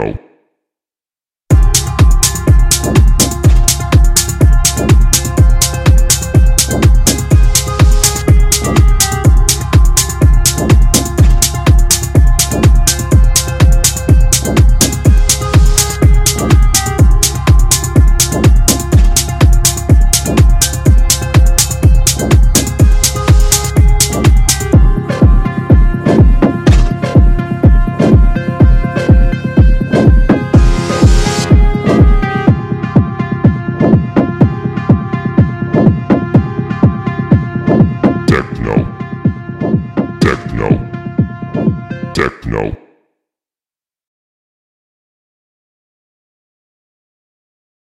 out.